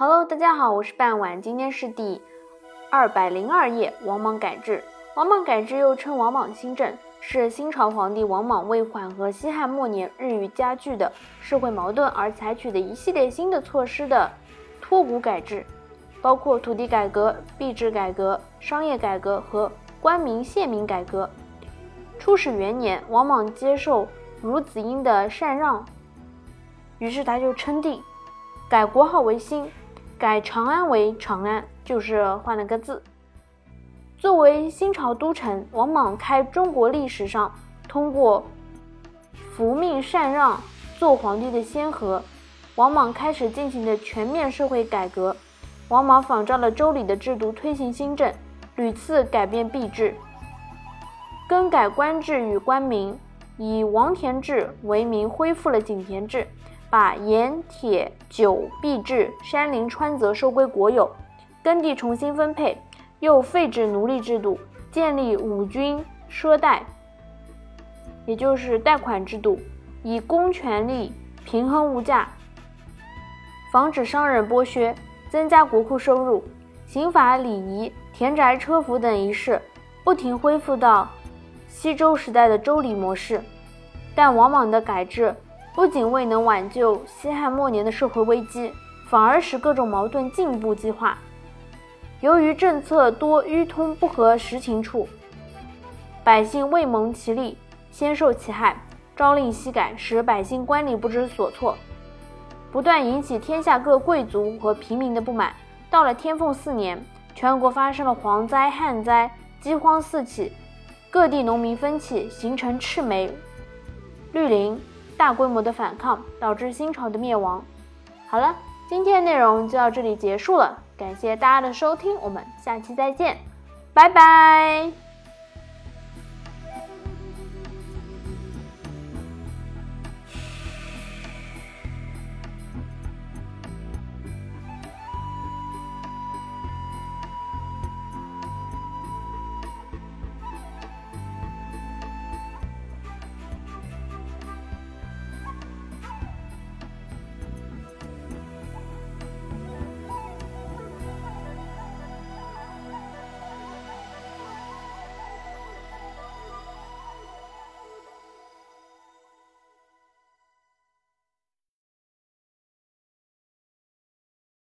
Hello，大家好，我是半晚，今天是第二百零二页。王莽改制，王莽改制又称王莽新政，是新朝皇帝王莽为缓和西汉末年日益加剧的社会矛盾而采取的一系列新的措施的托古改制，包括土地改革、币制改革、商业改革和官民县民改革。初始元年，王莽接受孺子婴的禅让，于是他就称帝，改国号为新。改长安为长安，就是换了个字。作为新朝都城，王莽开中国历史上通过服命禅让做皇帝的先河。王莽开始进行的全面社会改革。王莽仿照了周礼的制度推行新政，屡次改变币制，更改官制与官名，以王田制为名恢复了井田制。把盐、铁、酒、币制、山林、川泽收归国有，耕地重新分配，又废止奴隶制度，建立五均赊贷，也就是贷款制度，以公权力平衡物价，防止商人剥削，增加国库收入。刑法、礼仪、田宅车服等仪式，不停恢复到西周时代的周礼模式。但往往的改制。不仅未能挽救西汉末年的社会危机，反而使各种矛盾进一步激化。由于政策多迂通不合实情处，百姓未蒙其利，先受其害，朝令夕改，使百姓官吏不知所措，不断引起天下各贵族和平民的不满。到了天凤四年，全国发生了蝗灾、旱灾，饥荒四起，各地农民分起，形成赤眉、绿林。大规模的反抗导致新朝的灭亡。好了，今天的内容就到这里结束了，感谢大家的收听，我们下期再见，拜拜。